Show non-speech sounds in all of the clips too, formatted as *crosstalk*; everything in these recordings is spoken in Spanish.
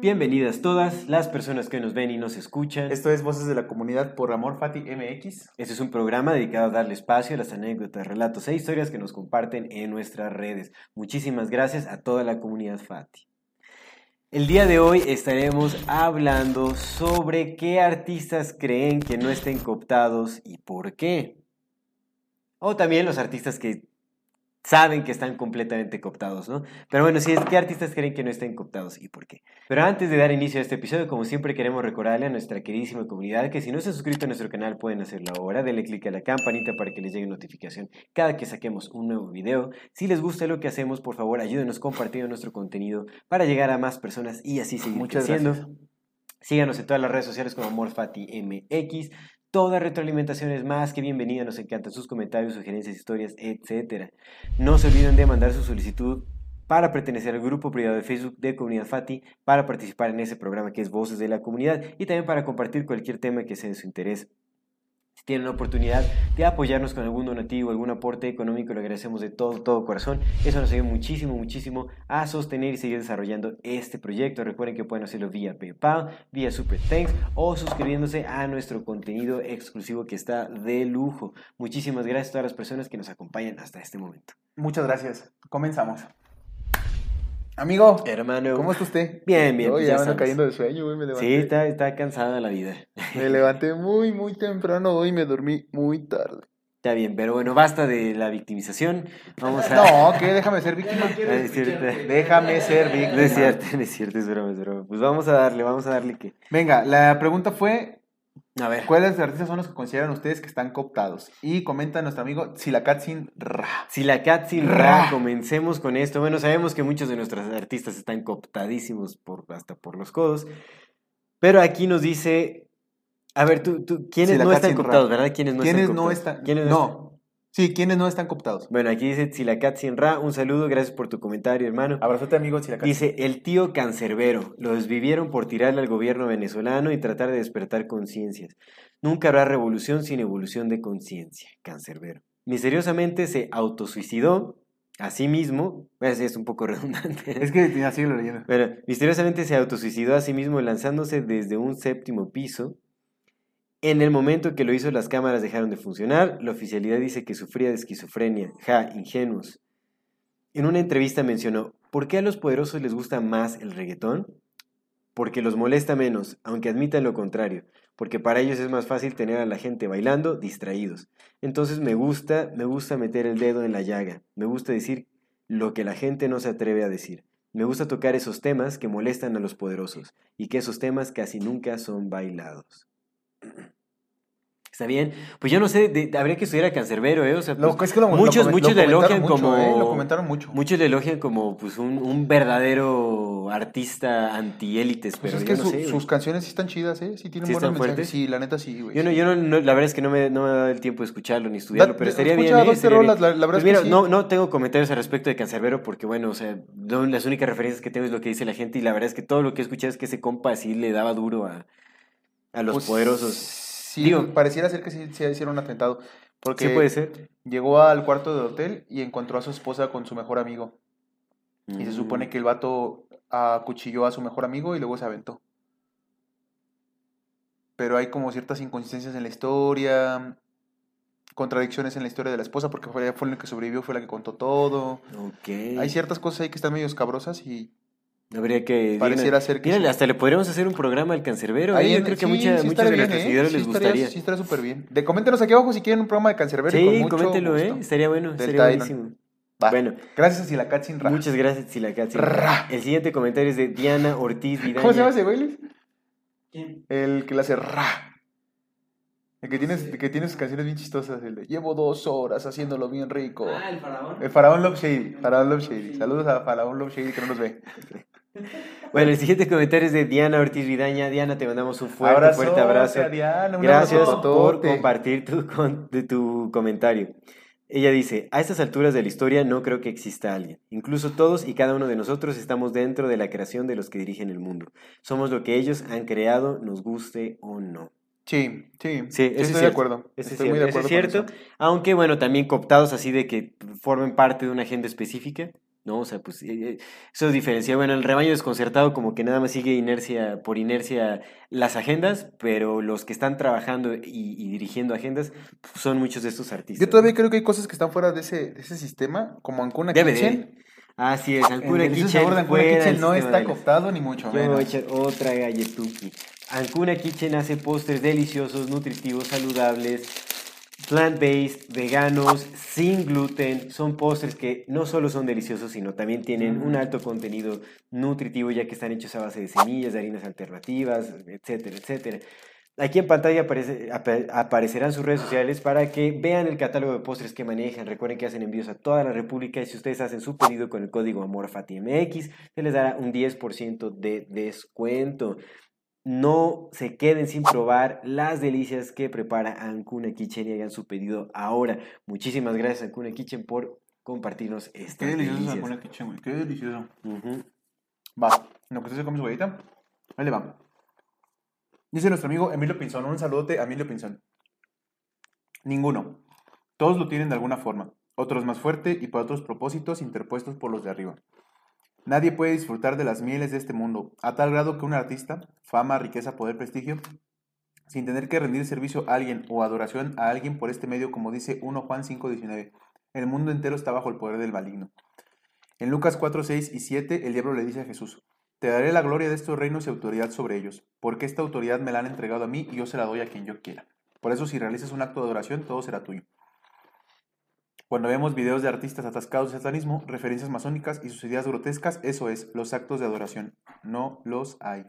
Bienvenidas todas las personas que nos ven y nos escuchan. Esto es Voces de la Comunidad por Amor Fati MX. Este es un programa dedicado a darle espacio a las anécdotas, relatos e historias que nos comparten en nuestras redes. Muchísimas gracias a toda la comunidad Fati. El día de hoy estaremos hablando sobre qué artistas creen que no estén cooptados y por qué. O también los artistas que saben que están completamente cooptados, ¿no? Pero bueno, si es qué artistas creen que no estén cooptados y por qué. Pero antes de dar inicio a este episodio, como siempre queremos recordarle a nuestra queridísima comunidad que si no se han suscrito a nuestro canal pueden hacerlo ahora, denle click a la campanita para que les llegue notificación cada que saquemos un nuevo video. Si les gusta lo que hacemos, por favor, ayúdenos compartiendo nuestro contenido para llegar a más personas y así seguir Muchas creciendo. gracias. Síganos en todas las redes sociales como AmorFatiMX. Toda retroalimentación es más que bienvenida, nos encantan sus comentarios, sugerencias, historias, etc. No se olviden de mandar su solicitud para pertenecer al grupo privado de Facebook de Comunidad Fati, para participar en ese programa que es Voces de la Comunidad y también para compartir cualquier tema que sea de su interés. Tienen la oportunidad de apoyarnos con algún donativo, algún aporte económico, lo agradecemos de todo, todo corazón. Eso nos ayuda muchísimo, muchísimo a sostener y seguir desarrollando este proyecto. Recuerden que pueden hacerlo vía PayPal, vía Super Thanks o suscribiéndose a nuestro contenido exclusivo que está de lujo. Muchísimas gracias a todas las personas que nos acompañan hasta este momento. Muchas gracias. Comenzamos. Amigo, Hermano. ¿cómo está usted? Bien, bien. Oye, pues ya ando cayendo de sueño, güey. Me levanté, Sí, está, está cansada la vida. *laughs* me levanté muy, muy temprano hoy y me dormí muy tarde. Está bien, pero bueno, basta de la victimización. Vamos a... No, ¿qué? Déjame ser víctima. No, *laughs* es cierto. Déjame ser víctima. No es cierto, no es cierto, es broma, es broma. Pues vamos a darle, vamos a darle que... Venga, la pregunta fue, A ver, ¿cuáles artistas son los que consideran ustedes que están cooptados? Y comenta nuestro amigo Silacatsin Ra. si la cat sin Ra. ra, comencemos con esto. Bueno, sabemos que muchos de nuestros artistas están cooptadísimos por, hasta por los codos. Pero aquí nos dice... A ver, tú, tú ¿quiénes no están cooptados, verdad? ¿Quiénes no ¿Quiénes están no cooptados? están? ¿Quiénes no, están? No. Sí, ¿quiénes no están cooptados? Bueno, aquí dice Silacat sin ra, un saludo, gracias por tu comentario, hermano. Abrazote, amigo Silacatsin. Dice, el tío cancerbero, lo desvivieron por tirarle al gobierno venezolano y tratar de despertar conciencias. Nunca habrá revolución sin evolución de conciencia, cancerbero. Misteriosamente se autosuicidó a sí mismo, es, es un poco *laughs* redundante, Es que así lo leyendo. pero misteriosamente se autosuicidó a sí mismo lanzándose desde un séptimo piso. En el momento que lo hizo las cámaras dejaron de funcionar, la oficialidad dice que sufría de esquizofrenia. Ja, ingenuos. En una entrevista mencionó, ¿por qué a los poderosos les gusta más el reggaetón? Porque los molesta menos, aunque admitan lo contrario, porque para ellos es más fácil tener a la gente bailando distraídos. Entonces me gusta, me gusta meter el dedo en la llaga, me gusta decir lo que la gente no se atreve a decir. Me gusta tocar esos temas que molestan a los poderosos y que esos temas casi nunca son bailados. ¿Está bien? Pues yo no sé, de- habría que estudiar a Cancerbero, ¿eh? O sea, Lo- pues, es que lo- muchos, muchos lo le elogian mucho, como... ¿eh? Lo comentaron mucho. Muchos le elogian como pues, un, un verdadero artista antiélites, Pues pero es yo que no su- sé, güey. sus canciones sí están chidas, ¿eh? Sí tienen ¿Sí buenos mensajes. fuertes? Sí, la neta sí, güey. Yo no, yo no, no- la verdad es que no me, no me ha dado el tiempo de escucharlo ni estudiarlo, Da- pero estaría bien. ¿eh? Estaría rolas, bien. la- la verdad Pues es que mira, sí. no, no tengo comentarios al respecto de Cancerbero porque, bueno, o sea, las únicas referencias que tengo es lo que dice la gente y la verdad es que todo lo que he escuchado es que ese compa sí le daba duro a, a los Pues, poderosos. Sí, Digo- pareciera ser que sí se hicieron un atentado. Porque ¿Sí puede ser? llegó al cuarto del hotel y encontró a su esposa con su mejor amigo. Y se Mm. supone que el vato acuchilló a su mejor amigo y luego se aventó. Pero hay como ciertas inconsistencias en la historia, contradicciones en la historia de la esposa, porque fue, fue la que sobrevivió, fue la que contó todo. Ok. Hay ciertas cosas ahí que están medio escabrosas y Habría que... pareciera ser que Mírale, sí. hasta le podríamos hacer un programa al Cancerbero. ¿eh? Ahí Yo en- creo que sí, mucha- sí muchos de nuestros ¿eh? seguidores Sí les estaría- gustaría. Sí, estaría súper bien. De, coméntenos aquí abajo si quieren un programa de Cancerbero y con Sí, mucho coméntelo, ¿eh? gusto. Estaría bueno, Del estaría buenísimo. Va. Bueno, Gracias a Silacat sin ra. muchas gracias, Silacat. sí. Ra. El siguiente comentario es de Diana Ortiz Vidaña. *laughs* ¿Cómo se llama ese güey? ¿Quién? El que le hace ra. El que, tienes, el que tiene sus canciones bien chistosas. El de Llevo dos horas haciéndolo bien rico. Ah, el faraón. El Faraón Love Shady. Faraón Love Shady. Saludos a Faraón Love Shady que no nos ve. *laughs* Bueno, el siguiente comentario es de Diana Ortiz Vidaña. Diana, te mandamos un fuerte, Abrazote fuerte abrazo. Diana, Gracias abrazotote. por compartir tu, con- de tu comentario. Ella dice, a estas alturas de la historia no creo que exista alguien. Incluso todos y cada uno de nosotros estamos dentro de la creación de los que dirigen el mundo. Somos lo que ellos han creado, nos guste o no. Sí, sí. Sí, eso es estoy de acuerdo. Es estoy muy de eso es acuerdo. cierto. con eso. Aunque, bueno, también cooptados así de que formen parte de una agenda específica, ¿no? O sea, pues eh, eh, eso diferencia. Bueno, el rebaño desconcertado como que nada más sigue inercia, por inercia las agendas, pero los que están trabajando y, y dirigiendo agendas pues, son muchos de estos artistas. Yo todavía creo que hay cosas que están fuera de ese, de ese sistema, como Ancuna DVD. Kitchen. Así es, El Ancuna delicioso Kitchen, sabor de Ancuna Kitchen no está de cooptado ni mucho Yo voy a menos. echar otra galletuki. Ancuna Kitchen hace postres deliciosos, nutritivos, saludables, plant-based, veganos, sin gluten. Son postres que no solo son deliciosos, sino también tienen un Mm. alto contenido nutritivo, ya que están hechos a base de semillas, de harinas alternativas, etcétera, etcétera. Aquí en pantalla aparece- apa- aparecerán sus redes sociales para que vean el catálogo de postres que manejan. Recuerden que hacen envíos a toda la República y si ustedes hacen su pedido con el código AMORFATIMX, se les dará un 10% de descuento. No se queden sin probar las delicias que prepara Ancuna Kitchen y hagan su pedido ahora. Muchísimas gracias Ancuna Kitchen por compartirnos Qué estas delicioso es delicias. Ancuna Kitchen, güey. Qué delicioso. Ujú. Va, lo que usted se come su galleta, ahí le va. Dice nuestro amigo Emilio Pinzón, un saludote a Emilio Pinzón. Ninguno. Todos lo tienen de alguna forma, otros más fuerte y para otros propósitos interpuestos por los de arriba. Nadie puede disfrutar de las mieles de este mundo, a tal grado que un artista, fama, riqueza, poder, prestigio, sin tener que rendir servicio a alguien o adoración a alguien por este medio, como dice 1 Juan 5:19, el mundo entero está bajo el poder del maligno. En Lucas 4, 6 y 7, el diablo le dice a Jesús, Te daré la gloria de estos reinos y autoridad sobre ellos, porque esta autoridad me la han entregado a mí y yo se la doy a quien yo quiera. Por eso si realizas un acto de adoración, todo será tuyo. Cuando vemos videos de artistas atascados de satanismo, referencias masónicas y sus ideas grotescas, eso es, los actos de adoración. No los hay.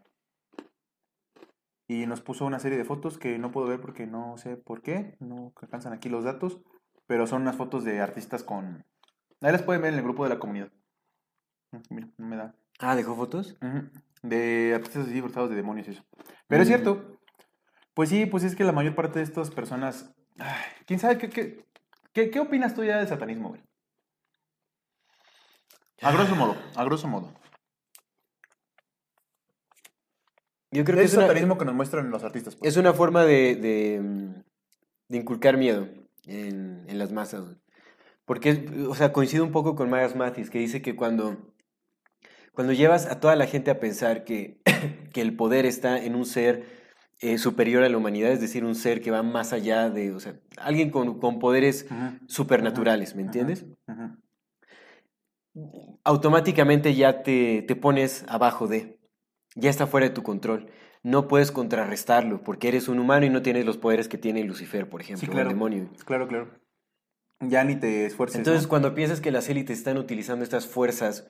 Y nos puso una serie de fotos que no puedo ver porque no sé por qué, no alcanzan aquí los datos, pero son unas fotos de artistas con... Ahí las pueden ver en el grupo de la comunidad. Mira, no me da. Ah, ¿dejó fotos? De artistas disfrazados de demonios y eso. Pero es Mm. cierto. Pues sí, pues es que la mayor parte de estas personas. ay, ¿Quién sabe qué, qué, qué, qué opinas tú ya del satanismo, güey? A grosso modo, a grosso modo. Yo creo ¿Qué que es es el una, satanismo que nos muestran los artistas? pues? es una forma de, de, de inculcar miedo en, en las masas. güey. Porque, o sea, coincido un poco con Myers Mathis, que dice que cuando, cuando llevas a toda la gente a pensar que, *coughs* que el poder está en un ser eh, superior a la humanidad, es decir, un ser que va más allá de, o sea, alguien con, con poderes supernaturales, ¿me entiendes? automáticamente ya te, te pones abajo de, ya está fuera de tu control. No puedes contrarrestarlo porque eres un humano y no tienes los poderes que tiene Lucifer, por ejemplo, Sí, o el demonio. Claro, claro. Ya ni te esfuerces. Entonces, ¿no? cuando piensas que las élites están utilizando estas fuerzas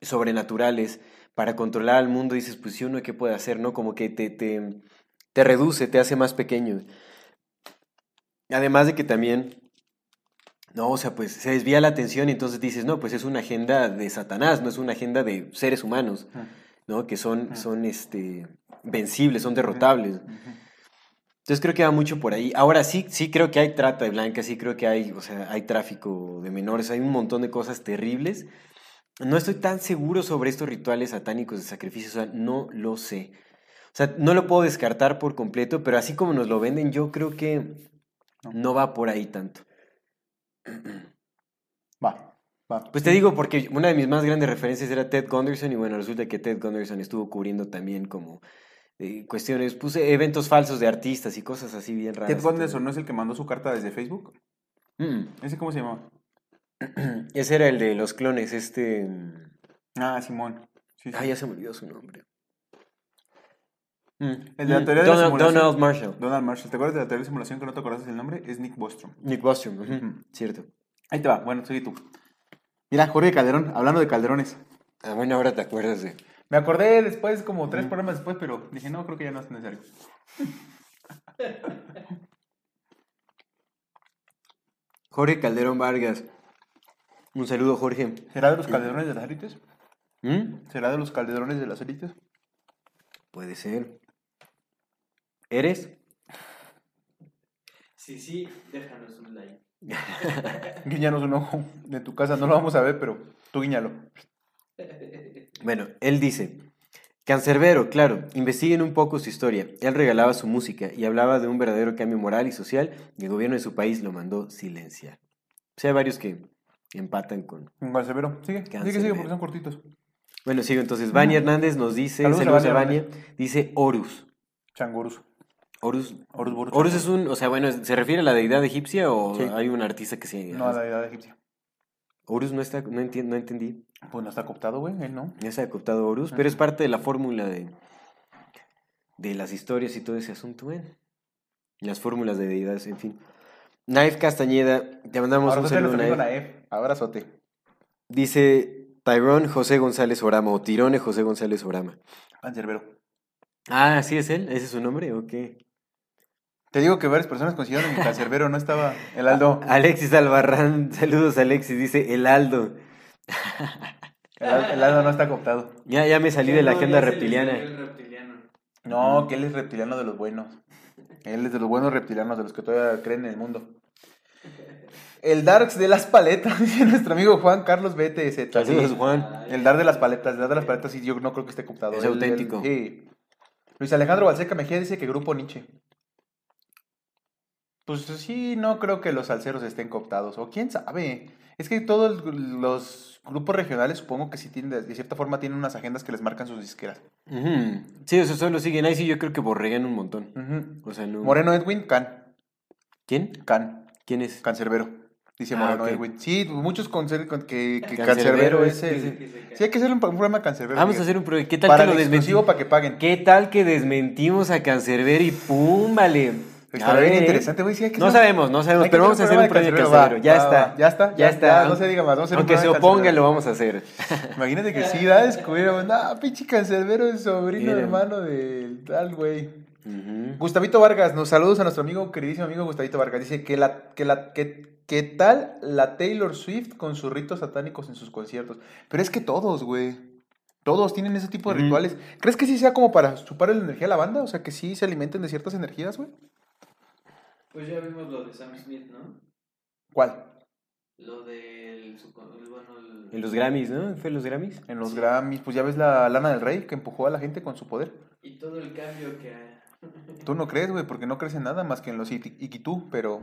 sobrenaturales para controlar al mundo, dices, pues si uno, ¿qué puede hacer? ¿No? Como que te, te, te reduce, te hace más pequeño. Además de que también, no, o sea, pues se desvía la atención y entonces dices, no, pues es una agenda de Satanás, no es una agenda de seres humanos, ¿no? Que son, son este, vencibles, son derrotables. Entonces creo que va mucho por ahí. Ahora sí, sí creo que hay trata de blancas, sí creo que hay, o sea, hay tráfico de menores, hay un montón de cosas terribles. No estoy tan seguro sobre estos rituales satánicos de sacrificio, o sea, no lo sé. O sea, no lo puedo descartar por completo, pero así como nos lo venden, yo creo que No. no va por ahí tanto. *clears throat* Va, va. Pues te digo, porque una de mis más grandes referencias era Ted Gunderson, y bueno, resulta que Ted Gunderson estuvo cubriendo también como eh, cuestiones, puse eventos falsos de artistas y cosas así bien raras. Ted. Gunderson no es el que mandó su carta desde Facebook. Mm. ¿Ese cómo se llama? *clears throat* Ese era el de los clones, este... mm, Ah, Simón. Sí, sí. Ah, ya se me olvidó su nombre. Mm, El de la mm, teoría de la Donald, simulación. Donald Marshall. Donald Marshall. ¿Te acuerdas de la teoría de simulación que no te acordaste del nombre? Es Nick Bostrom. Nick Bostrom, cierto. Ahí te va. Bueno, sigue tú. Mira, Jorge Calderón, hablando de calderones. Ah, bueno, ahora te acuerdas de... Me acordé después, como tres programas después, pero dije, no, creo que ya no es necesario. *laughs* Jorge Calderón Vargas. Un saludo, Jorge. ¿Será de los calderones de las élites? ¿Mm? ¿Será de los calderones de las élites? Puede ser. ¿Eres? Sí, sí, déjanos un like. *laughs* Guiñanos un ojo de tu casa, no lo vamos a ver, pero tú guiñalo. *laughs* Bueno, él dice, Cancerbero, claro, investiguen un poco su historia. Él regalaba su música y hablaba de un verdadero cambio moral y social y el gobierno de su país lo mandó silenciar. O sea, hay varios que empatan con... Cancerbero. Sigue, sigue, sigue, porque son cortitos. Bueno, sigo entonces. Vania Hernández nos dice, Saludos saludos a Vania dice Horus. Changurus. Horus, Horus Burus. Horus es un, o sea, bueno, ¿se refiere a la deidad egipcia o Sí. hay un artista que se... No, a la edad egipcia. Horus no está, no, enti- no entendí. Pues no está cooptado, güey, él no. Ya se ha cooptado Horus, pero es parte de la fórmula de, de las historias y todo ese asunto, ¿eh? Las fórmulas de deidades, en fin. Naif Castañeda, te mandamos un Abrazote a saludo, Naif. Naef. Abrazote. Dice Tyrone José González Orama o Tirone José González Orama. Cancerbero. Ah, ¿sí es él? ¿Ese es su nombre o qué? Te digo que varias personas consideraron que Cancerbero no estaba el Aldo. Alexis Albarrán, saludos Alexis, dice el Aldo. El, Al- el Aldo no está cooptado. Ya, ya me salí de la No, agenda reptiliana. salió el reptiliano. No, que él es reptiliano de los buenos. Él es de los buenos reptilianos, de los que todavía creen en el mundo. El Darks de las paletas, *laughs* dice nuestro amigo Juan Carlos BTZ. Saludos, sí. Juan. El Dar de las paletas, el Dar de las paletas, sí, yo no creo que esté cooptado. Es auténtico. sí. Luis Alejandro Balseca Mejía dice que Grupo Nietzsche. Pues sí, no creo que los salseros estén cooptados. O quién sabe. Es que todos los grupos regionales supongo que sí tienen, de- cierta forma, tienen unas agendas que les marcan sus disqueras. Ujú. Sí, eso solo siguen. Ahí sí yo creo que borregan un montón. Ujú. O sea, no... Moreno Edwin, Can. ¿Quién? Can. ¿Quién es? Cancerbero. Dice Ah, Moreno. Edwin. Sí, muchos consideran con- que, que Cancerbero Cancerbero es- el... Sí, hay que hacer un, programa Cancerbero. Vamos a hacer un proyecto. ¿Qué tal Para que lo desmentimos? para que paguen. ¿Qué tal que desmentimos a Cancerbero y pum, vale? Estaría A bien interesante, güey. Sí, que No sabemos, no sabemos, que pero vamos a hacer un de proyecto casero. Ya está. Ya está, Ya está. No se diga más, vamos a Aunque se de oponga, lo vamos a hacer. *laughs* Imagínate que sí, da descubriéramos, no, pinche Cancerbero es sobrino hermano del tal, güey. Gustavito Vargas, nos saludos a nuestro amigo, queridísimo amigo Gustavito Vargas. Dice que la, que la, que, ¿qué tal la Taylor Swift con sus ritos satánicos en sus conciertos? Pero es que todos, güey. Todos tienen ese tipo de rituales. ¿Crees que sí sea como para chupar la energía a la banda? O sea, que sí se alimenten de ciertas energías, güey. Pues ya vimos lo de Sam Smith, ¿no? ¿Cuál? Lo del. su- Bueno, el- En los Grammys, ¿no? ¿Fue en los Grammys? En los Grammys, pues ya ves la Lana del Rey que empujó a la gente con su poder. Y todo el cambio que. ha- Tú no crees, güey, porque no crees en nada más que en los Ikitú, pero...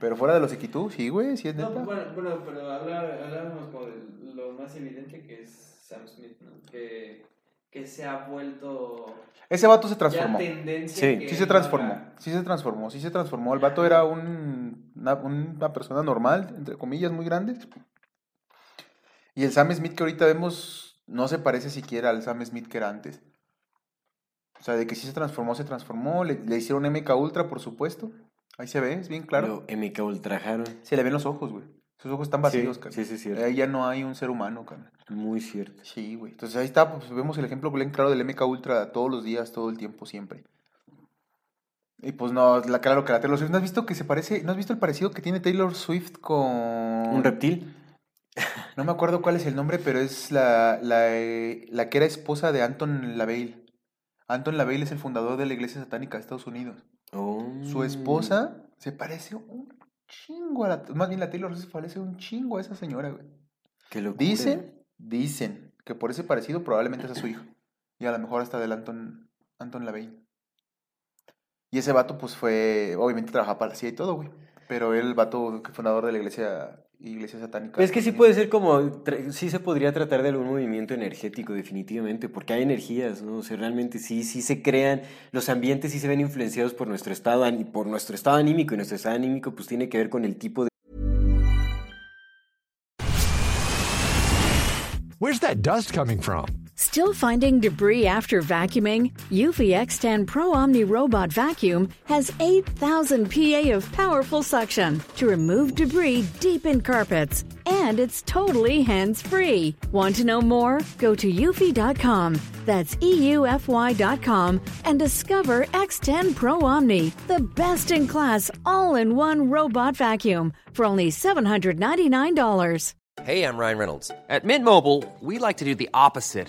Pero fuera de los Ikitú, sí, güey, sí es No, neta. bueno, bueno, pero hablar- hablábamos como de lo más evidente que es Sam Smith, ¿no? Que, que se ha vuelto. Ese vato se transformó. tendencia. Sí, Sí se transformó, sí se transformó, sí se transformó. El vato era un, una, una persona normal, entre comillas, muy grande. Y el Sam Smith que ahorita vemos no se parece siquiera al Sam Smith que era antes. O sea, de que sí se transformó, se transformó. Le, le hicieron MK Ultra, por supuesto. Ahí se ve, es bien claro. Lo MK ultrajaron. Se le ven los ojos, güey. Sus ojos están vacíos, Sí, carnal. sí, sí, cierto. Ahí ya no hay un ser humano, carnal. Muy cierto. Sí, güey. Entonces ahí está, pues vemos el ejemplo bien claro del MK Ultra todos los días, todo el tiempo, siempre. Y pues no, la, claro que la Taylor Swift, ¿no has visto que se parece, no has visto el parecido que tiene Taylor Swift con... ¿Un reptil? No me acuerdo cuál es el nombre, pero es la, la, eh, la que era esposa de Anton LaVey. Anton LaVey es el fundador de la iglesia satánica de Estados Unidos. Oh. Su esposa se parece un chingo a la... Más bien la Taylor Swift parece un chingo a esa señora, güey. Qué locura. Dicen, dicen que por ese parecido probablemente sea su hijo. Y a lo mejor hasta del Anton, Anton LaVey. Y ese vato, pues fue, obviamente trabajaba para la CIA y todo, güey. Pero él, vato fundador de la iglesia, iglesia satánica. Pues es que sí puede ser como, sí se podría tratar de algún movimiento energético definitivamente, porque hay energías, ¿no? O sea, realmente sí, sí se crean, los ambientes sí se ven influenciados por nuestro estado, por nuestro estado anímico, y nuestro estado anímico pues tiene que ver con el tipo de Where's that dust coming from? Still finding debris after vacuuming? Eufy X10 Pro Omni Robot Vacuum has 8,000 PA of powerful suction to remove debris deep in carpets. And it's totally hands free. Want to know more? Go to eufy.com. That's EUFY.com and discover X10 Pro Omni, the best in class all in one robot vacuum for only $799. Hey, I'm Ryan Reynolds. At Mint Mobile, we like to do the opposite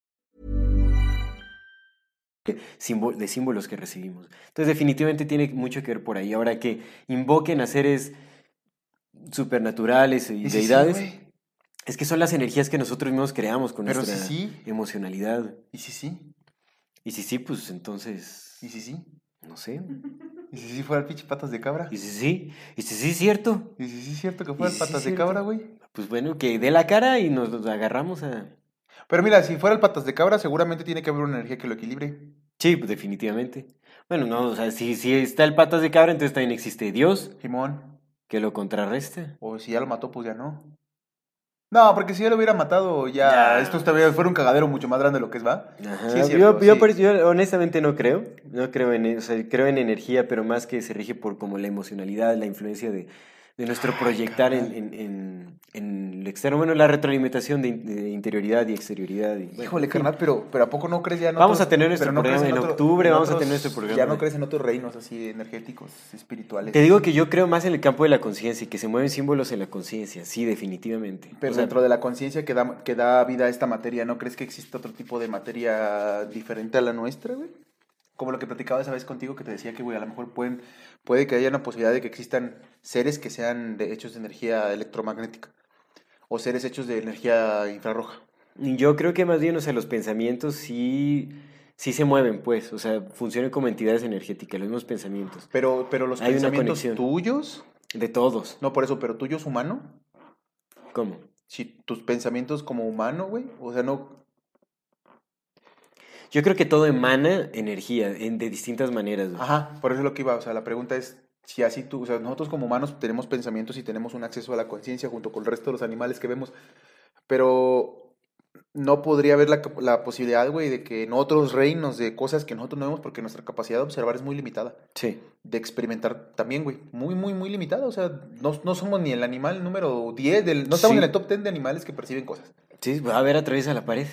*laughs* de símbolos que recibimos. Entonces definitivamente tiene mucho que ver por ahí. Ahora que invoquen a seres supernaturales y, sí, deidades, es que son las energías que nosotros mismos creamos con Pero nuestra sí. emocionalidad. Y sí, sí. Y si sí, pues entonces, Y sí, sí. no sé. Y si sí fuera el pinche patas de cabra. Y si sí, y si sí es cierto, Y si sí es cierto que fuera si el patas de cabra, güey. pues bueno, que dé la cara y nos agarramos a... Pero mira, si fuera el patas de cabra, seguramente tiene que haber una energía que lo equilibre. Sí, pues definitivamente. Bueno, no, o sea, si, si está el patas de cabra, entonces también existe Dios Simón. que lo contrarresta. O si ya lo mató, pues ya no. No, porque si ya lo hubiera matado, ya, Ya. esto todavía fuera un cagadero mucho más grande de lo que es, ¿va? Ajá, Sí, es yo, cierto, yo sí. yo honestamente no creo, no creo en, o sea, creo en energía, pero más que se rige por como la emocionalidad, la influencia de, de nuestro proyectar en, en, en, en lo externo, bueno, la retroalimentación de, in- de interioridad y exterioridad. y, Híjole, carnal, pero, pero ¿a poco no crees ya en Vamos otros- a tener nuestro no programa en otro- octubre, vamos a tener nuestro programa. Ya no crees en otros reinos así energéticos, espirituales. Te digo que yo creo más en el campo de la conciencia y que se mueven símbolos en la conciencia, sí, definitivamente. Pero O sea, dentro de la conciencia que da, que da vida a esta materia, ¿no crees que existe otro tipo de materia diferente a la nuestra, güey? Como lo que platicaba esa vez contigo, que te decía que, güey, a lo mejor pueden, puede que haya una posibilidad de que existan seres que sean de, hechos de energía electromagnética o seres hechos de energía infrarroja. Yo creo que más bien, o sea, los pensamientos sí, sí se mueven, pues, o sea, funcionan como entidades energéticas, los mismos pensamientos, Pero, pero los Hay pensamientos tuyos, de todos. no por eso, pero tuyos humano, ¿Cómo? si tus pensamientos como humano, güey, o sea, no, Yo creo que todo emana energía en- de distintas maneras. güey. Ajá, por eso es lo que iba. O sea, la pregunta es si así tú, o sea, nosotros como humanos tenemos pensamientos y tenemos un acceso a la conciencia junto con el resto de los animales que vemos, pero no podría haber la, la posibilidad, güey, de que en otros reinos de cosas que nosotros no vemos porque nuestra capacidad de observar es muy limitada, Sí. de experimentar también, güey, muy, muy, muy limitada. O sea, no, no somos ni el animal número 10, del, no estamos Sí. en el top 10 de animales que perciben cosas. Sí, a ver, atraviesa la pared.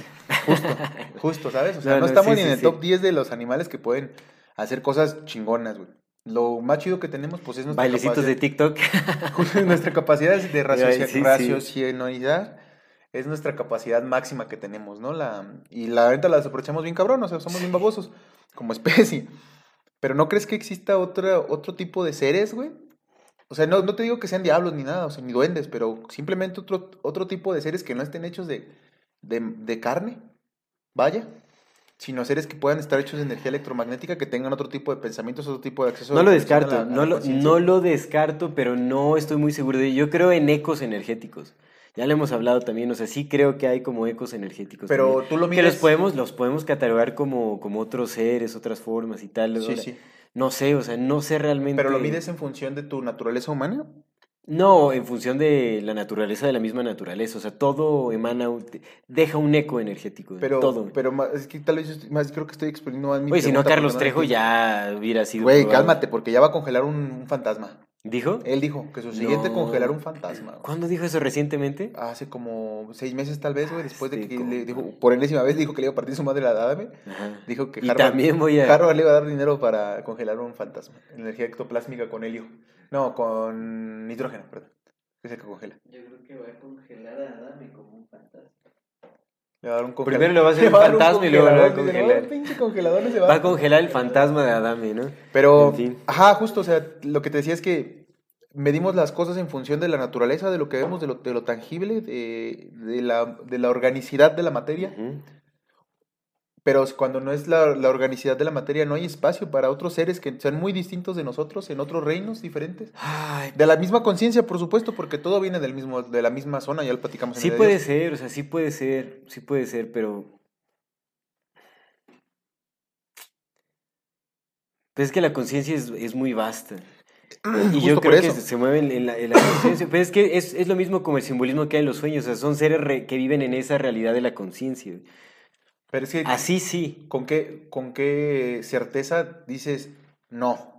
Justo, *laughs* justo, ¿sabes? O sea, No, no, no, estamos sí, ni en el sí. top 10 de los animales que pueden hacer cosas chingonas, güey. Lo más chido que tenemos, pues, es nuestra Bailecitos de TikTok. *laughs* nuestra capacidad de racio- sí, sí. raciocinalidad es nuestra capacidad máxima que tenemos, ¿no? La, y la venta la aprovechamos bien cabrón, o sea, somos bien babosos como *laughs* especie. Pero ¿no crees que exista otra, otro tipo de seres, güey? O sea, no, no te digo que sean diablos ni nada, o sea, ni duendes, pero simplemente otro, otro tipo de seres que no estén hechos de, de, de carne, vaya, sino seres que puedan estar hechos de energía electromagnética, que tengan otro tipo de pensamientos, otro tipo de acceso. No lo de conexión a descarto, la- a no lo, no lo descarto, pero no estoy muy seguro de ello. Yo creo en ecos energéticos. Ya lo hemos hablado también, o sea, sí creo que hay como ecos energéticos. Pero también, tú lo Que los podemos, los podemos catalogar como, como otros seres, otras formas y tal. Sí, sí. No sé, o sea, no sé realmente. Pero lo mides en función de tu naturaleza humana. No, en función de la naturaleza de la misma naturaleza. O sea, todo emana, deja un eco energético. Pero, todo. pero es que tal vez más creo que estoy exprimiendo más mi Oye, si no, Carlos Trejo ya hubiera sido. Güey, cálmate, porque ya va a congelar un, un fantasma. ¿Dijo? Él dijo que su siguiente No. congelar un fantasma. güey. ¿Cuándo dijo eso recientemente? Hace como seis meses tal vez, güey, después de que le dijo, por enésima vez dijo que le iba a partir su madre a la Adame. Ajá. Dijo que Y Harvard, también voy a- Harvard le iba a dar dinero para congelar un fantasma. Energía ectoplásmica con helio. No, con nitrógeno, perdón. Es el que congela. Yo creo que va a congelar a Adame como un fantasma. Le va a dar un congelador. Primero le va a hacer *laughs* un dar un fantasma y luego lo va a congelar. "No, pinche congelador no se Va a congelar el fantasma de Adame, ¿no? Pero, En fin. ajá, justo, o sea, lo que te decía es que medimos las cosas en función de la naturaleza, de lo que vemos, de lo, de lo tangible, de, de la, de la organicidad de la materia. Pero cuando no es la, la organicidad de la materia, no hay espacio para otros seres que sean muy distintos de nosotros, en otros reinos diferentes. Ay, De la misma conciencia, por supuesto, porque todo viene del mismo, de la misma zona, ya lo platicamos en Sí puede Dios. ser, o sea, sí puede ser, sí puede ser, pero... Pues es que la conciencia es, es muy vasta. *clears throat* Y yo creo que se, mueven en la, en la conciencia. Pero es que es, es lo mismo como el simbolismo que hay en los sueños. O sea, son seres re- que viven en esa realidad de la conciencia. Pero es que, Así sí. ¿con qué, ¿con qué certeza dices no?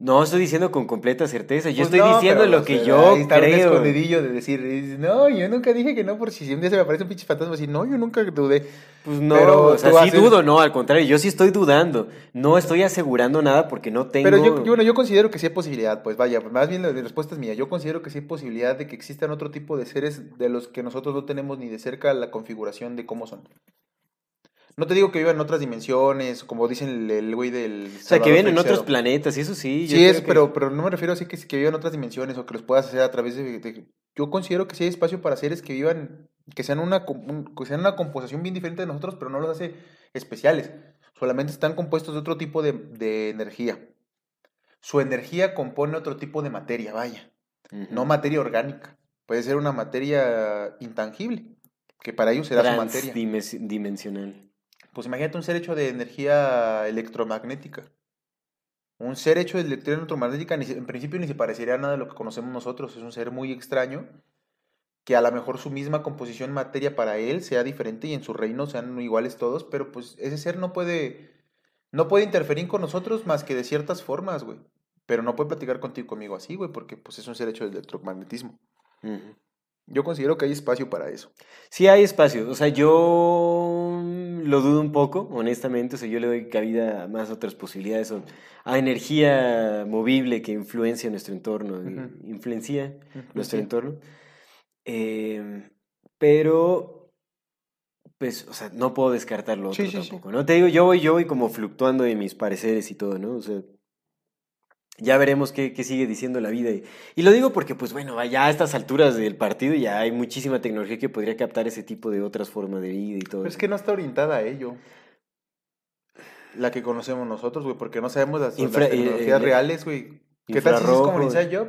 No estoy diciendo con completa certeza. Yo Pues estoy no, diciendo lo que yo está un creo. escondidillo de decir, no, yo nunca dije que no, por si un día se me aparece un pinche fantasma así, no, yo nunca dudé. Pues no, Pero o sea, sí haces- dudo, no, al contrario, yo sí estoy dudando. No estoy asegurando nada porque no tengo... Pero yo, yo, bueno, yo considero que sí hay posibilidad, pues vaya, más bien la, la respuesta es mía. Yo considero que sí hay posibilidad de que existan otro tipo de seres de los que nosotros no tenemos ni de cerca la configuración de cómo son. No te digo que vivan en otras dimensiones, como dicen el, güey del... O sea, que viven en otros planetas, y eso sí. yo Sí, es, que- pero, pero no me refiero así que, que vivan en otras dimensiones o que los puedas hacer a través de, de- Yo considero que sí hay espacio para seres que vivan, que sean una, com- un- que sean una composición bien diferente de nosotros, pero no los hace especiales. Solamente están compuestos de otro tipo de, de energía. Su energía compone otro tipo de materia, vaya. No materia orgánica. Puede ser una materia intangible, que para ellos será su materia. Transdimensional. Pues imagínate un ser hecho de energía electromagnética. Un ser hecho de energía electromagnética en principio ni se parecería a nada de lo que conocemos nosotros. Es un ser muy extraño que a lo mejor su misma composición materia para él sea diferente y en su reino sean iguales todos, pero pues ese ser no puede no puede interferir con nosotros más que de ciertas formas, güey. Pero no puede platicar contigo conmigo así, güey, porque pues es un ser hecho de electromagnetismo. Yo considero que hay espacio para eso. Sí hay espacio, o sea, yo lo dudo un poco, honestamente, o sea, yo le doy cabida a más otras posibilidades, o a energía movible que influencia nuestro entorno, Ujú. influencia nuestro Sí. entorno, Em, pero, pues, o sea, no puedo descartarlo Sí, otro sí, tampoco, ¿no? Te digo, yo voy, yo voy como fluctuando en mis pareceres y todo, ¿no? O sea, ya veremos qué, qué sigue diciendo la vida. Y, lo digo porque, pues bueno, ya a estas alturas del partido ya hay muchísima tecnología que podría captar ese tipo de otras formas de vida y todo. Pero es que no está orientada a ello. La que conocemos nosotros, güey, porque no sabemos las, Infra- eh, tecnologías eh, reales, güey. ¿Qué tal si es como el. Inside Job?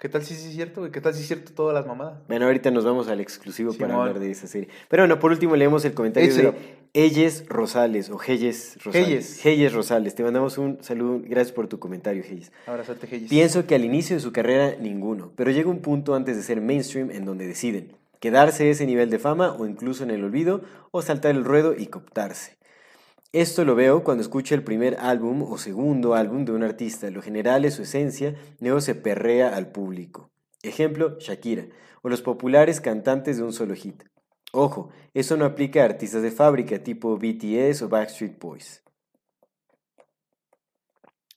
¿Qué tal si sí es cierto, güey? ¿Qué tal si es cierto todas las mamadas? Bueno, ahorita nos vamos al exclusivo para hablar de esa serie. Pero bueno, por último leemos el comentario Échelo. de Elles Rosales o Geyes Rosales. Te mandamos un saludo. Gracias por tu comentario, Geyes. Abrazate, Geyes. Pienso que al inicio de su carrera ninguno, pero llega un punto antes de ser mainstream en donde deciden quedarse ese nivel de fama o incluso en el olvido o saltar el ruedo y cooptarse. Esto lo veo cuando escucho el primer álbum o segundo álbum de un artista. Lo general es su esencia, luego se perrea al público. Ejemplo, Shakira, o los populares cantantes de un solo hit. Ojo, eso no aplica a artistas de fábrica tipo BTS o Backstreet Boys.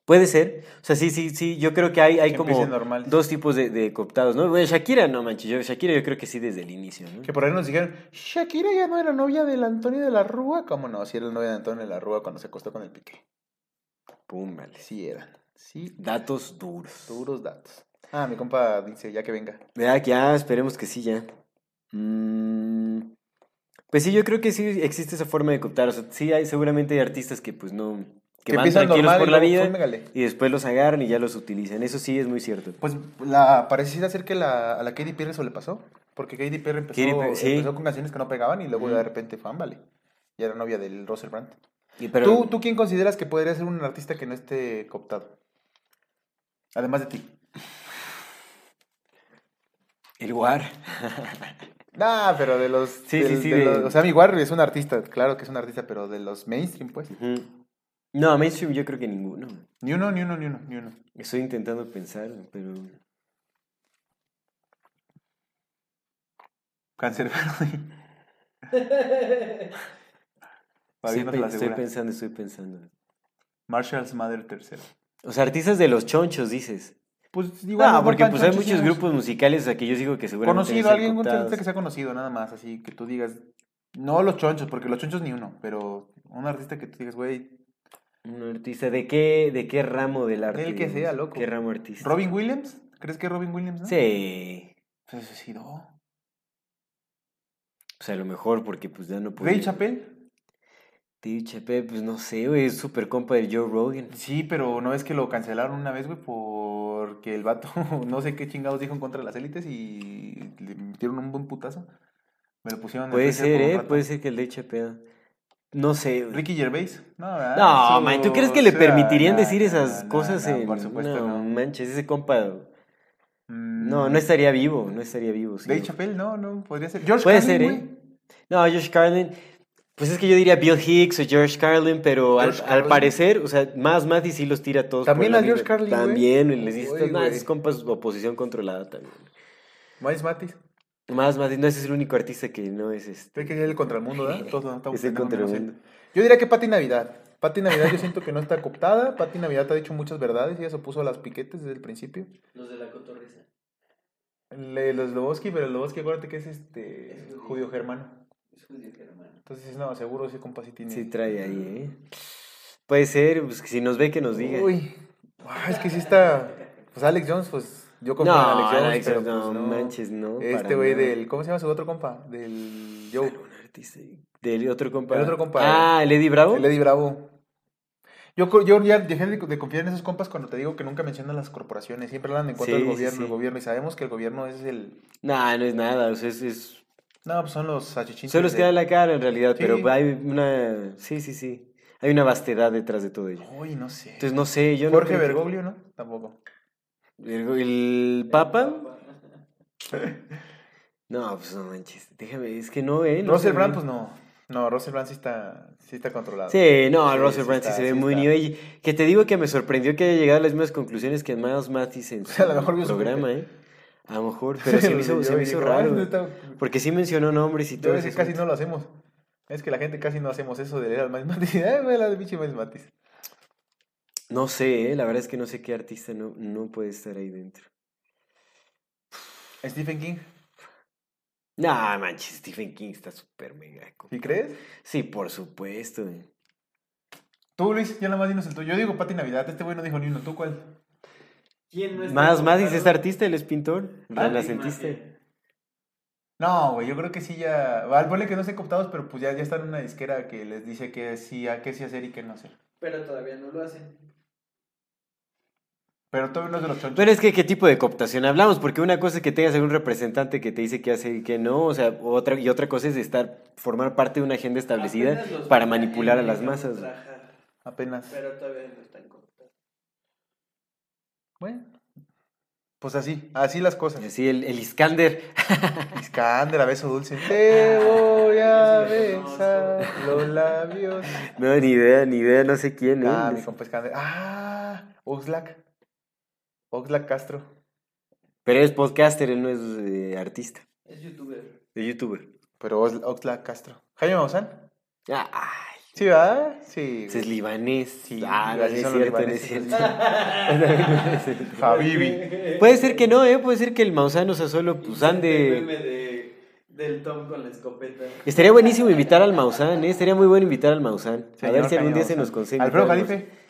Puede ser. O sea, sí, sí, sí. Yo creo que hay, hay Que como dos tipos de, de cooptados, ¿no? Bueno, Shakira, no manches. Yo, Shakira yo creo que sí desde el inicio, ¿no? Que por ahí nos dijeron, Shakira ya no era novia del Antonio de la Rúa. ¿Cómo no? Si era la novia de Antonio de la Rúa cuando se acostó con el pique. Pum, vale. Sí eran. Sí. Datos duros. Duros datos. Ah, mi compa dice, ya que venga. Vea, que ya, esperemos que sí, ya. Mm, pues sí, yo creo que sí existe esa forma de cooptar. O sea, sí hay, seguramente hay artistas que pues no... Que, Que van tranquilos por la vida y después los agarran y ya los utilizan. Eso sí es muy cierto. Pues la pareciera ser que la, a la Katy Perry eso le pasó. Porque Katy Perry empezó, Katy Perry, sí. empezó con canciones que no pegaban y luego Ujú. de repente fue ámbale. Y era novia del Russell Brand. Y pero- ¿Tú, ¿Tú quién consideras que podría ser un artista que no esté cooptado? Además de ti. El War. *laughs* Nah, pero de los... Sí, del- sí, sí, de de- los- o sea, mi War es un artista, claro que es un artista, pero de los mainstream, pues. No, mainstream yo creo que ninguno. Ni uno, ni uno, ni uno, ni uno. Estoy intentando pensar, pero... Cáncer *laughs* Estoy, pe- la estoy pensando, estoy pensando. Marshall's Mother tercero. O sea, artistas de los chonchos, dices. Pues igual. No, no porque pues hay muchos grupos musicales sea, que yo digo que seguramente Conocido, alguien artista que sea conocido, nada más, así que tú digas. No los chonchos, porque los chonchos ni uno, pero un artista que tú digas, güey. Un artista, ¿de qué, de qué ramo del arte? El que sea, loco. ¿Qué ramo artista? ¿Robin Williams? ¿Crees que Robin Williams? No? Sí. Se suicidó. Pues a lo mejor porque pues ya no puede. ¿Dave Chappelle? Dave Chappelle, pues no sé, güey, es súper compa del Joe Rogan. Sí, pero no es que lo cancelaron una vez, güey, porque el vato *laughs* no sé qué chingados dijo en contra de las élites y le metieron un buen putazo. Me lo pusieron en Puede ser, ¿eh? Puede ser que el Dave Chappelle. No sé. Ricky Gervais. No, ¿verdad? No, man, ¿tú crees que le sea, permitirían nah, decir nah, esas nah, cosas nah, en... Por supuesto, no, no. manches, ese compa... Mm, No, no estaría vivo, no estaría vivo. sí. Dave Chappelle, no, no, podría ser. George Puede Carlin, ser. ¿eh? No, George Carlin... Pues es que yo diría Bill Hicks o George Carlin, pero al, George al Carlin. parecer, o sea, más Matty sí los tira a todos. También a George Carlin. También, y les dice, no, güey. esos compas, oposición controlada también. Miles Matis. Más Matty, no ese es el único artista que no es este. Hay que ir el contra el mundo, ¿verdad? Todos estamos *laughs* Es el contra el mundo. Yo diría que Pati Navidad. Pati Navidad yo siento que no está cooptada. Pati Navidad ha dicho muchas verdades. Ella se opuso a las piquetes desde el principio. Los de la cotorriza. Le- Los Loboski, pero Loboski acuérdate que es este Es judío. judío germano. Es judío germano. Entonces, no, seguro ese compa sí tiene. Sí trae ahí, ¿eh? Puede ser, pues que si nos ve que nos diga. Uy, ah, es que sí está. Pues Alex Jones, pues yo confío no, en Alex Jones. Alex, pero, no, pues, manches, no. Este güey del. ¿Cómo se llama su otro compa? Del Joe. Del otro compa. El otro compa, Ah, el Eddie Bravo. El Eddie Bravo. Yo, yo ya dejé de, de confiar en esos compas cuando te digo que nunca mencionan las corporaciones. Siempre hablan en contra Sí, del gobierno, sí. el gobierno. Y sabemos que el gobierno es el. No, no es nada. O sea, es, es- No, pues son los achichinches. Solo es de- que da la cara en realidad, pero hay una. Sí, sí, sí. Hay una vastedad detrás de todo ello. Uy, no sé. Entonces, no sé, yo no. Jorge creo que- Bergoglio, ¿no? Tampoco. El, el Papa. *laughs* No, pues no manches. Déjame, es que no, ¿eh? No Russell se Brand, ve. pues no. No, Russell Brand sí está, sí está controlado. Sí, no, Sí, Russell sí Brand sí está, se ve sí muy está. New Age. Que te digo que me sorprendió que haya llegado a las mismas conclusiones que Miles Mathis en *laughs* su A lo mejor vio su programa. ¿eh? A lo mejor, *laughs* pero se me hizo, Yo se me hizo "Ay, raro. está- Porque sí mencionó nombres y todo es que casi no lo hacemos. Es que la gente casi no hacemos eso de leer al Miles Matis. Ay, ve la de pinche Miles Matis. No sé, ¿eh? La verdad es que no sé qué artista no, no puede estar ahí dentro. Stephen King. No, manches, Stephen King está súper mega. ¿Sí compa. crees? Sí, por supuesto. güey. Tú, Luis, ya nada más dinos el tuyo. Yo digo Pati Navidad. Este güey no dijo ni uno. ¿Tú cuál? ¿Quién no está Más, más dice este artista, él es pintor, renacentista. No, güey, yo creo que sí ya. Al ponle que no estén cooptados, pero pues ya, ya están en una disquera que les dice que sí, a qué sí hacer y qué no hacer. Pero todavía no lo hacen. Pero todavía no es de los chonchos. Pero es que, ¿qué tipo de cooptación hablamos? Porque una cosa es que tengas algún representante que te dice qué hace y qué no, o sea, otra, y otra cosa es estar, formar parte de una agenda establecida para manipular a las masas. Apenas. Pero todavía no están conectados. Bueno. Pues así, así las cosas. Así, el, el Iskander. *laughs* Iskander, a beso dulce. *laughs* Te voy a besar los labios. No, ni idea, ni idea, no sé quién. Ah, mi compa Iskander. Ah, Oxlack. Oxlack Castro. Pero es podcaster, él no es eh, artista, Es youtuber. es youtuber. Pero Ox- Oxlack Castro. Jaime Maussan. Ah, ay, Sí, ¿verdad? Sí. ese es libanés. Sí, ah, no, así no es son los cierto, no es libaneses, cierto. *laughs* Habibi. Puede ser que no, ¿eh? Puede ser que el Mausano sea solo, pues, El ande... de, del Tom con la escopeta. Estaría buenísimo invitar al Maussan, ¿eh? Estaría muy bueno invitar al Maussan. A ver si algún día se nos consigue. Alfredo invitar al Jalife.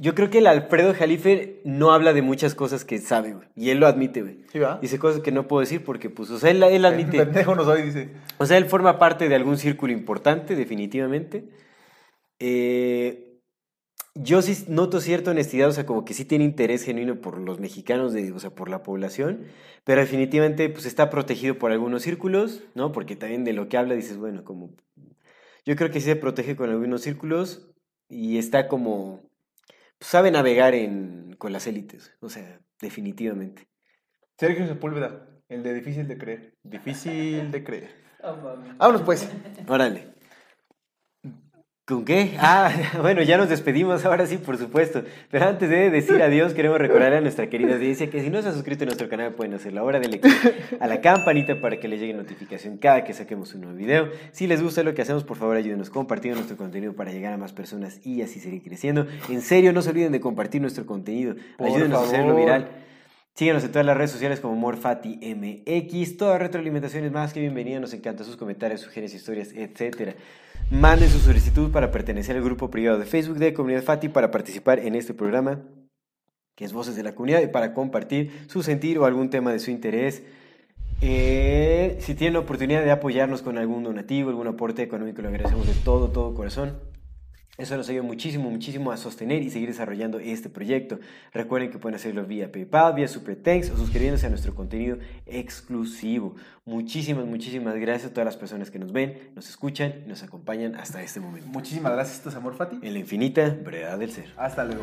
Yo creo que el Alfredo Jalife no habla de muchas cosas que sabe, güey. Y él lo admite, güey. Sí, ¿va? Dice cosas que no puedo decir porque, pues, o sea, él, él admite. Pendejo no soy, dice. O sea, él forma parte de algún círculo importante, definitivamente. Eh, yo sí noto cierta honestidad, o sea, como que sí tiene interés genuino por los mexicanos, de, o sea, por la población, pero definitivamente, pues, está protegido por algunos círculos, ¿no? Porque también de lo que habla dices, bueno, como... Yo creo que sí se protege con algunos círculos y está como... sabe navegar en, con las élites, o sea, definitivamente. Sergio Sepúlveda. El de difícil de creer. Difícil de creer. Ah, *laughs* mami. Vámonos pues. Órale. ¿Con qué? Ah, *laughs* bueno, ya nos despedimos ahora sí, por supuesto. Pero antes de decir adiós, queremos recordarle a nuestra querida audiencia que si no se han suscrito a nuestro canal pueden hacerlo ahora, denle a la campanita para que les llegue notificación cada que saquemos un nuevo video. Si les gusta lo que hacemos, por favor ayúdenos compartiendo nuestro contenido para llegar a más personas y así seguir creciendo. En serio, no se olviden de compartir nuestro contenido. Ayúdenos a hacerlo viral. Síguenos en todas las redes sociales como MorfatiMX. Toda retroalimentación es más que bienvenida. Nos encantan sus comentarios, sugerencias, historias, etc. Manden su solicitud para pertenecer al grupo privado de Facebook de Comunidad Fati para participar en este programa, que es Voces de la Comunidad, y para compartir su sentir o algún tema de su interés. Eh, si tienen la oportunidad de apoyarnos con algún donativo, algún aporte económico, lo agradecemos de todo, todo corazón. Eso nos ayuda muchísimo, muchísimo a sostener y seguir desarrollando este proyecto. Recuerden que pueden hacerlo vía PayPal, vía Super Thanks o suscribiéndose a nuestro contenido exclusivo. Muchísimas, muchísimas gracias a todas las personas que nos ven, nos escuchan y nos acompañan hasta este momento. Muchísimas gracias, esto es Amor Fati. En la infinita brevedad del ser. Hasta luego.